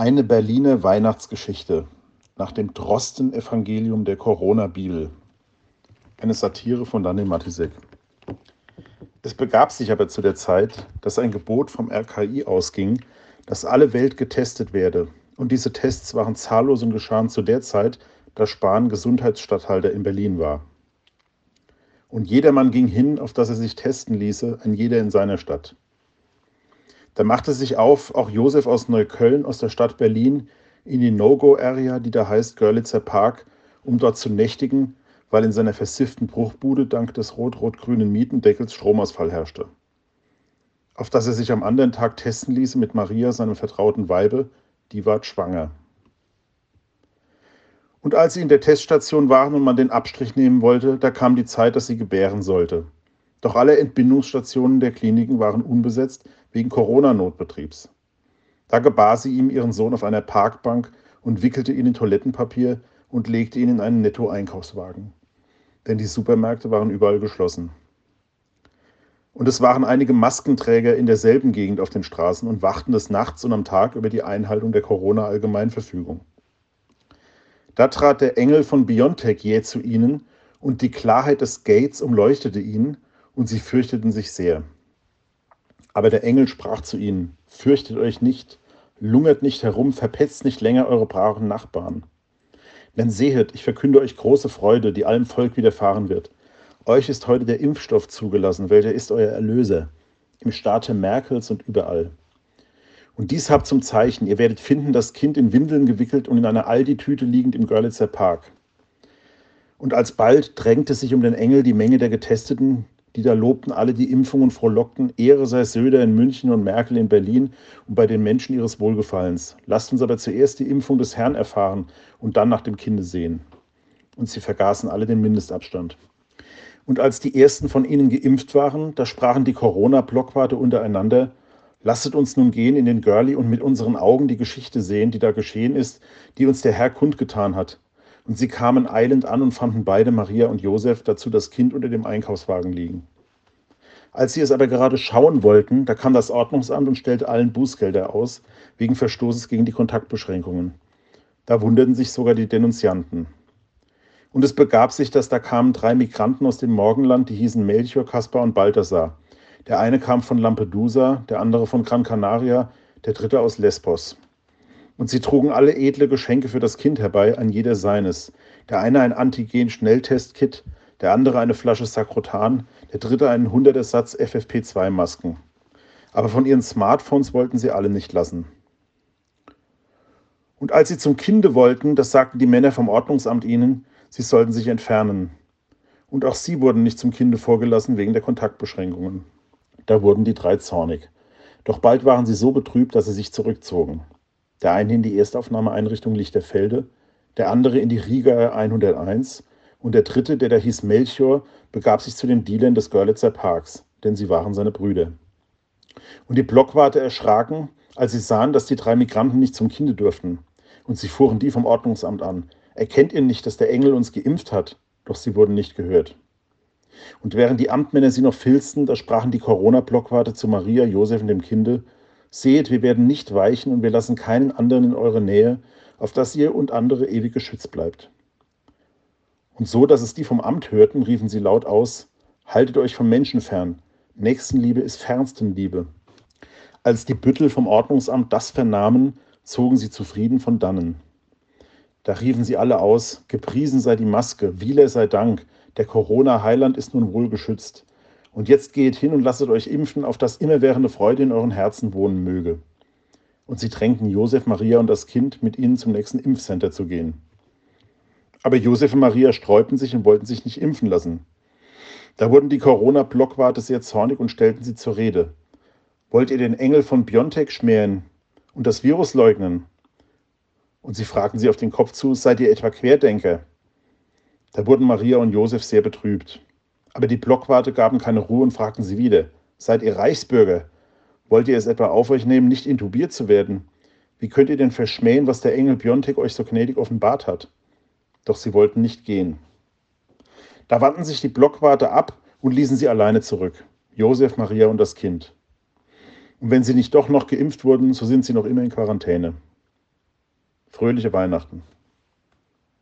Eine Berliner Weihnachtsgeschichte nach dem Drosten-Evangelium der Corona-Bibel. Eine Satire von Daniel Matisek. Es begab sich aber zu der Zeit, dass ein Gebot vom RKI ausging, dass alle Welt getestet werde. Und diese Tests waren zahllos und geschahen zu der Zeit, da Spahn Gesundheitsstatthalter in Berlin war. Und jedermann ging hin, auf dass er sich testen ließe, ein jeder in seiner Stadt. Da machte sich auf auch Josef aus Neukölln, aus der Stadt Berlin, in die No-Go-Area, die da heißt Görlitzer Park, um dort zu nächtigen, weil in seiner versifften Bruchbude dank des rot-rot-grünen Mietendeckels Stromausfall herrschte. Auf dass er sich am anderen Tag testen ließe mit Maria, seinem vertrauten Weibe, die ward schwanger. Und als sie in der Teststation waren und man den Abstrich nehmen wollte, da kam die Zeit, dass sie gebären sollte. Doch alle Entbindungsstationen der Kliniken waren unbesetzt wegen Corona-Notbetriebs. Da gebar sie ihm ihren Sohn auf einer Parkbank und wickelte ihn in Toilettenpapier und legte ihn in einen Netto-Einkaufswagen. Denn die Supermärkte waren überall geschlossen. Und es waren einige Maskenträger in derselben Gegend auf den Straßen und wachten des Nachts und am Tag über die Einhaltung der Corona-Allgemeinverfügung. Da trat der Engel von Biontech jäh zu ihnen, und die Klarheit des Gates umleuchtete ihn, und sie fürchteten sich sehr. Aber der Engel sprach zu ihnen, fürchtet euch nicht, lungert nicht herum, verpetzt nicht länger eure braven Nachbarn. Denn sehet, ich verkünde euch große Freude, die allem Volk widerfahren wird. Euch ist heute der Impfstoff zugelassen, welcher ist euer Erlöser, im Staate Merkels und überall. Und dies habt zum Zeichen, ihr werdet finden, das Kind in Windeln gewickelt und in einer Aldi-Tüte liegend im Görlitzer Park. Und alsbald drängte sich um den Engel die Menge der Getesteten, die da lobten alle die Impfung und frohlockten, Ehre sei Söder in München und Merkel in Berlin und bei den Menschen ihres Wohlgefallens. Lasst uns aber zuerst die Impfung des Herrn erfahren und dann nach dem Kinde sehen. Und sie vergaßen alle den Mindestabstand. Und als die ersten von ihnen geimpft waren, da sprachen die Corona-Blockwarte untereinander, lasset uns nun gehen in den Görli und mit unseren Augen die Geschichte sehen, die da geschehen ist, die uns der Herr kundgetan hat. Und sie kamen eilend an und fanden beide, Maria und Josef, dazu das Kind unter dem Einkaufswagen liegen. Als sie es aber gerade schauen wollten, da kam das Ordnungsamt und stellte allen Bußgelder aus, wegen Verstoßes gegen die Kontaktbeschränkungen. Da wunderten sich sogar die Denunzianten. Und es begab sich, dass da kamen drei Migranten aus dem Morgenland, die hießen Melchior, Kaspar und Balthasar. Der eine kam von Lampedusa, der andere von Gran Canaria, der dritte aus Lesbos. Und sie trugen alle edle Geschenke für das Kind herbei, ein jeder seines. Der eine ein Antigen-Schnelltest-Kit, der andere eine Flasche Sakrotan, der dritte einen Hundertersatz FFP2-Masken. Aber von ihren Smartphones wollten sie alle nicht lassen. Und als sie zum Kinde wollten, das sagten die Männer vom Ordnungsamt ihnen, sie sollten sich entfernen. Und auch sie wurden nicht zum Kinde vorgelassen wegen der Kontaktbeschränkungen. Da wurden die drei zornig. Doch bald waren sie so betrübt, dass sie sich zurückzogen. Der eine in die Erstaufnahmeeinrichtung Lichterfelde, der andere in die Riga 101 und der dritte, der da hieß Melchior, begab sich zu den Dealern des Görlitzer Parks, denn sie waren seine Brüder. Und die Blockwarte erschraken, als sie sahen, dass die drei Migranten nicht zum Kinde durften. Und sie fuhren die vom Ordnungsamt an. Erkennt ihr nicht, dass der Engel uns geimpft hat? Doch sie wurden nicht gehört. Und während die Amtmänner sie noch filzten, da sprachen die Corona-Blockwarte zu Maria, Josef und dem Kinde, Seht, wir werden nicht weichen und wir lassen keinen anderen in eure Nähe, auf dass ihr und andere ewig geschützt bleibt. Und so, dass es die vom Amt hörten, riefen sie laut aus, Haltet euch vom Menschen fern, Nächstenliebe ist Fernstenliebe. Als die Büttel vom Ordnungsamt das vernahmen, zogen sie zufrieden von dannen. Da riefen sie alle aus, Gepriesen sei die Maske, Wieler sei Dank, der Corona-Heiland ist nun wohl geschützt. Und jetzt geht hin und lasset euch impfen, auf dass immerwährende Freude in euren Herzen wohnen möge. Und sie drängten Josef, Maria und das Kind, mit ihnen zum nächsten Impfcenter zu gehen. Aber Josef und Maria sträubten sich und wollten sich nicht impfen lassen. Da wurden die Corona-Blockwarte sehr zornig und stellten sie zur Rede. Wollt ihr den Engel von Biontech schmähen und das Virus leugnen? Und sie fragten sie auf den Kopf zu, seid ihr etwa Querdenker? Da wurden Maria und Josef sehr betrübt. Aber die Blockwarte gaben keine Ruhe und fragten sie wieder, seid ihr Reichsbürger? Wollt ihr es etwa auf euch nehmen, nicht intubiert zu werden? Wie könnt ihr denn verschmähen, was der Engel Biontek euch so gnädig offenbart hat? Doch sie wollten nicht gehen. Da wandten sich die Blockwarte ab und ließen sie alleine zurück, Josef, Maria und das Kind. Und wenn sie nicht doch noch geimpft wurden, so sind sie noch immer in Quarantäne. Fröhliche Weihnachten.